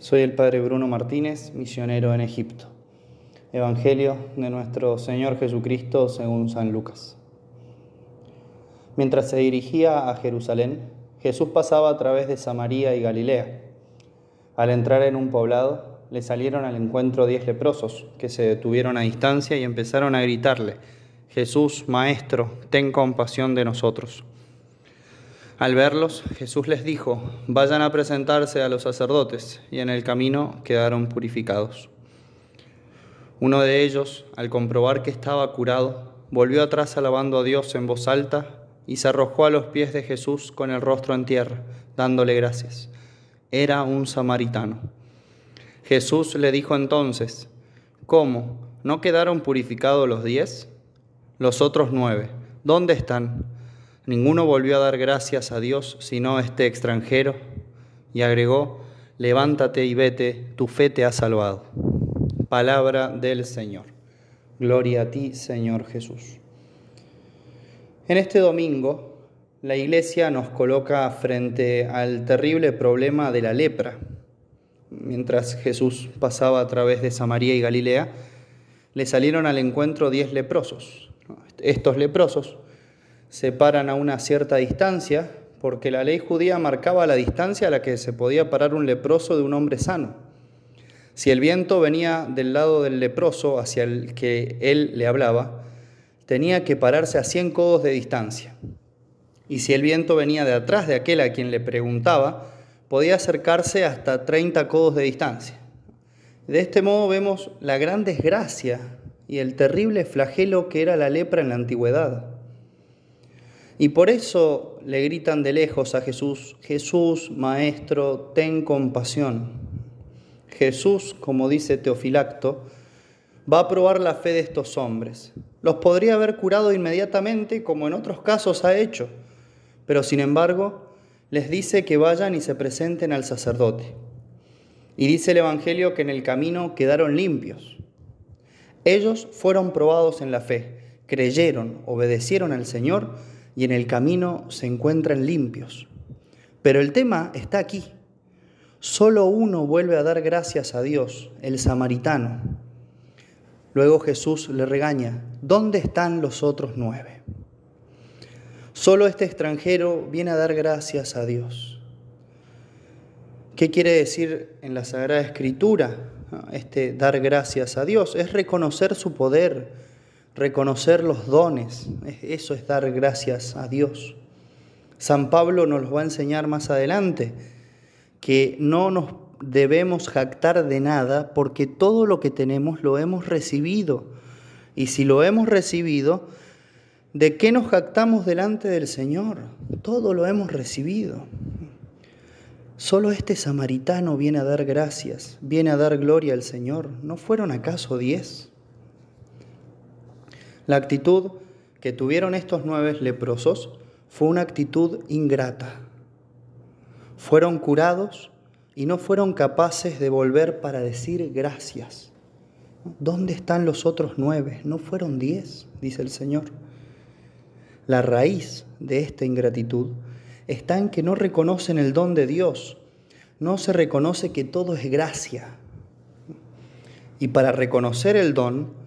Soy el Padre Bruno Martínez, misionero en Egipto. Evangelio de nuestro Señor Jesucristo según San Lucas. Mientras se dirigía a Jerusalén, Jesús pasaba a través de Samaria y Galilea. Al entrar en un poblado, le salieron al encuentro diez leprosos, que se detuvieron a distancia y empezaron a gritarle, Jesús, Maestro, ten compasión de nosotros. Al verlos, Jesús les dijo, vayan a presentarse a los sacerdotes, y en el camino quedaron purificados. Uno de ellos, al comprobar que estaba curado, volvió atrás alabando a Dios en voz alta y se arrojó a los pies de Jesús con el rostro en tierra, dándole gracias. Era un samaritano. Jesús le dijo entonces, ¿cómo? ¿No quedaron purificados los diez? Los otros nueve, ¿dónde están? Ninguno volvió a dar gracias a Dios sino este extranjero, y agregó, levántate y vete, tu fe te ha salvado. Palabra del Señor. Gloria a ti, Señor Jesús. En este domingo, la Iglesia nos coloca frente al terrible problema de la lepra. Mientras Jesús pasaba a través de Samaria y Galilea, le salieron al encuentro diez leprosos. Estos leprosos paran a una cierta distancia, porque la ley judía marcaba la distancia a la que se podía parar un leproso de un hombre sano. Si el viento venía del lado del leproso hacia el que él le hablaba, tenía que pararse a 100 codos de distancia. Y si el viento venía de atrás de aquel a quien le preguntaba, podía acercarse hasta 30 codos de distancia. De este modo vemos la gran desgracia y el terrible flagelo que era la lepra en la antigüedad. Y por eso le gritan de lejos a Jesús, Jesús, Maestro, ten compasión. Jesús, como dice Teofilacto, va a probar la fe de estos hombres. Los podría haber curado inmediatamente, como en otros casos ha hecho, pero sin embargo les dice que vayan y se presenten al sacerdote. Y dice el Evangelio que en el camino quedaron limpios. Ellos fueron probados en la fe, creyeron, obedecieron al Señor, y en el camino se encuentran limpios. Pero el tema está aquí. Solo uno vuelve a dar gracias a Dios, el samaritano. Luego Jesús le regaña, ¿dónde están los otros nueve? Solo este extranjero viene a dar gracias a Dios. ¿Qué quiere decir en la Sagrada Escritura este dar gracias a Dios? Es reconocer su poder, reconocer los dones, eso es dar gracias a Dios. San Pablo nos lo va a enseñar más adelante, que no nos debemos jactar de nada porque todo lo que tenemos lo hemos recibido. Y si lo hemos recibido, ¿de qué nos jactamos delante del Señor? Todo lo hemos recibido. Solo este samaritano viene a dar gracias, viene a dar gloria al Señor. ¿No fueron acaso diez? La actitud que tuvieron estos nueve leprosos fue una actitud ingrata. Fueron curados y no fueron capaces de volver para decir gracias. ¿Dónde están los otros nueve? No fueron diez, dice el Señor. La raíz de esta ingratitud está en que no reconocen el don de Dios, no se reconoce que todo es gracia. Y para reconocer el don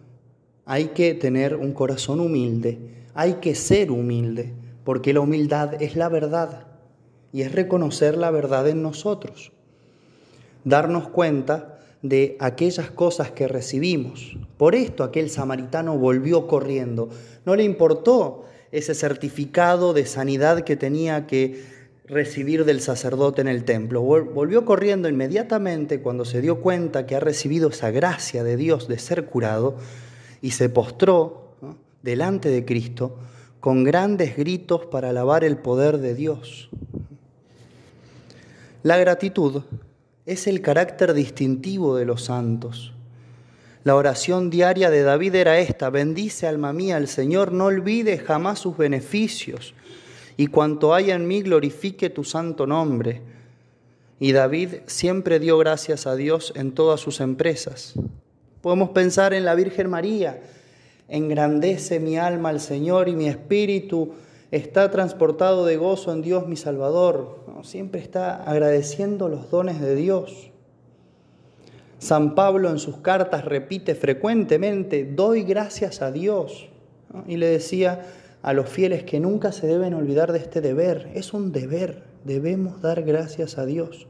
hay que tener un corazón humilde, hay que ser humilde, porque la humildad es la verdad y es reconocer la verdad en nosotros. Darnos cuenta de aquellas cosas que recibimos. Por esto aquel samaritano volvió corriendo. No le importó ese certificado de sanidad que tenía que recibir del sacerdote en el templo. Volvió corriendo inmediatamente cuando se dio cuenta que ha recibido esa gracia de Dios de ser curado y se postró delante de Cristo con grandes gritos para alabar el poder de Dios. La gratitud es el carácter distintivo de los santos. La oración diaria de David era esta, bendice alma mía al Señor, no olvide jamás sus beneficios, y cuanto haya en mí glorifique tu santo nombre. Y David siempre dio gracias a Dios en todas sus empresas. Podemos pensar en la Virgen María. Engrandece mi alma al Señor y mi espíritu está transportado de gozo en Dios mi Salvador. Siempre está agradeciendo los dones de Dios. San Pablo en sus cartas repite frecuentemente, doy gracias a Dios. Y le decía a los fieles que nunca se deben olvidar de este deber. Es un deber, debemos dar gracias a Dios.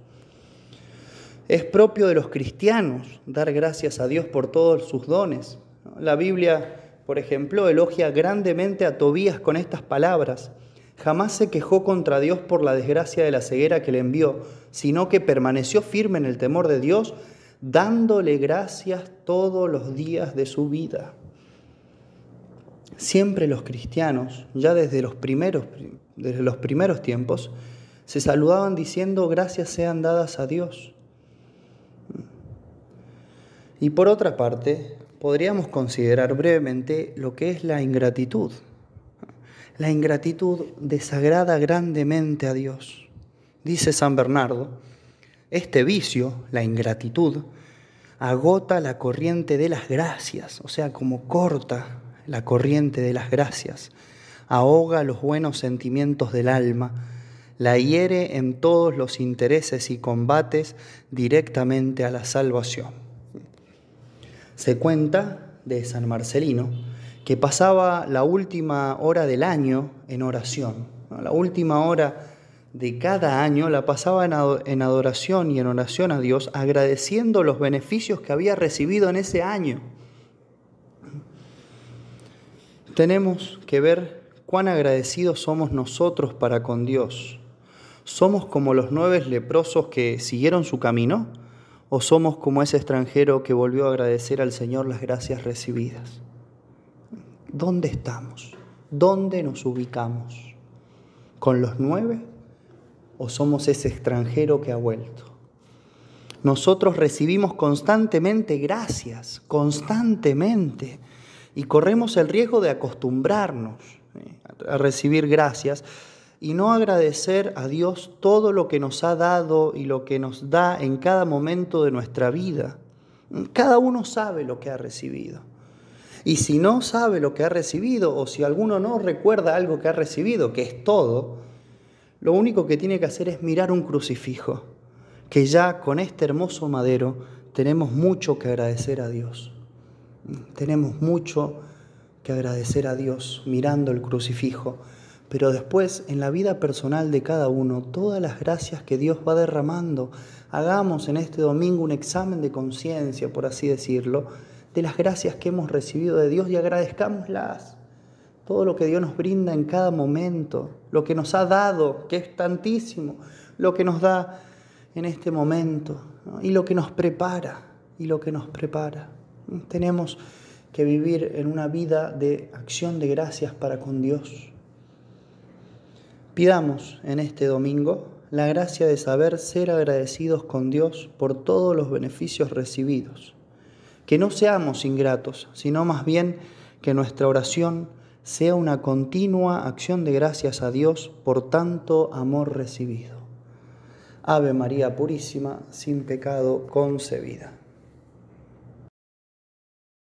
Es propio de los cristianos dar gracias a Dios por todos sus dones. La Biblia, por ejemplo, elogia grandemente a Tobías con estas palabras. Jamás se quejó contra Dios por la desgracia de la ceguera que le envió, sino que permaneció firme en el temor de Dios dándole gracias todos los días de su vida. Siempre los cristianos, ya desde los primeros, desde los primeros tiempos, se saludaban diciendo gracias sean dadas a Dios. Y por otra parte, podríamos considerar brevemente lo que es la ingratitud. La ingratitud desagrada grandemente a Dios. Dice San Bernardo, este vicio, la ingratitud, agota la corriente de las gracias, o sea, como corta la corriente de las gracias, ahoga los buenos sentimientos del alma, la hiere en todos los intereses y combates directamente a la salvación. Se cuenta de San Marcelino que pasaba la última hora del año en oración, la última hora de cada año la pasaba en adoración y en oración a Dios, agradeciendo los beneficios que había recibido en ese año. Tenemos que ver cuán agradecidos somos nosotros para con Dios. ¿Somos como los nueve leprosos que siguieron su camino? ¿O somos como ese extranjero que volvió a agradecer al Señor las gracias recibidas? ¿Dónde estamos? ¿Dónde nos ubicamos? ¿Con los nueve o somos ese extranjero que ha vuelto. Nosotros recibimos constantemente gracias, constantemente, y corremos el riesgo de acostumbrarnos eh, a recibir gracias y no agradecer a Dios todo lo que nos ha dado y lo que nos da en cada momento de nuestra vida. Cada uno sabe lo que ha recibido. Y si no sabe lo que ha recibido, o si alguno no recuerda algo que ha recibido, que es todo, lo único que tiene que hacer es mirar un crucifijo, que ya con este hermoso madero tenemos mucho que agradecer a Dios. Tenemos mucho que agradecer a Dios mirando el crucifijo, pero después en la vida personal de cada uno, todas las gracias que Dios va derramando, hagamos en este domingo un examen de conciencia, por así decirlo, de las gracias que hemos recibido de Dios y agradezcámoslas todo lo que Dios nos brinda en cada momento, lo que nos ha dado, que es tantísimo, lo que nos da en este momento y lo que nos prepara, y lo que nos prepara. Tenemos que vivir en una vida de acción de gracias para con Dios. Pidamos en este domingo la gracia de saber ser agradecidos con Dios por todos los beneficios recibidos. Que no seamos ingratos, sino más bien que nuestra oración sea una continua acción de gracias a Dios por tanto amor recibido. Ave María Purísima, sin pecado concebida.